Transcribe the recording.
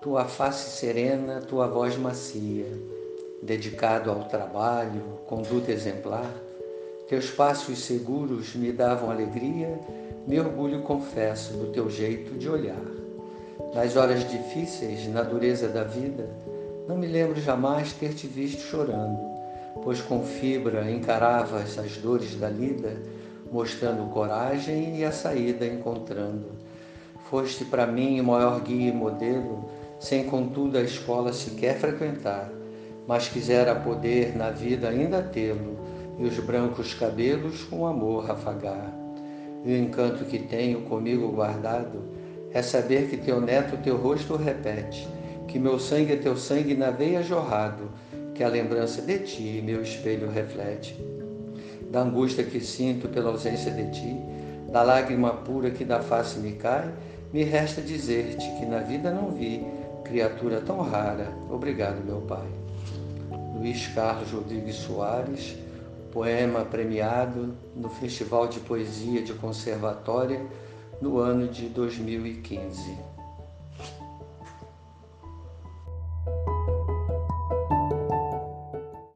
tua face serena, tua voz macia, dedicado ao trabalho, conduta exemplar, teus passos seguros me davam alegria, me orgulho confesso do teu jeito de olhar. Nas horas difíceis, na dureza da vida, não me lembro jamais ter te visto chorando, pois com fibra encaravas as dores da lida, mostrando coragem e a saída encontrando. Foste para mim o maior guia e modelo, sem contudo a escola sequer frequentar, mas quisera poder na vida ainda tê-lo, e os brancos cabelos com amor afagar. E o encanto que tenho comigo guardado é saber que teu neto teu rosto repete, que meu sangue é teu sangue na veia jorrado, que a lembrança de ti meu espelho reflete. Da angústia que sinto pela ausência de ti, da lágrima pura que da face me cai, me resta dizer-te que na vida não vi criatura tão rara. Obrigado, meu Pai. Luiz Carlos Rodrigues Soares, poema premiado no Festival de Poesia de Conservatória no ano de 2015.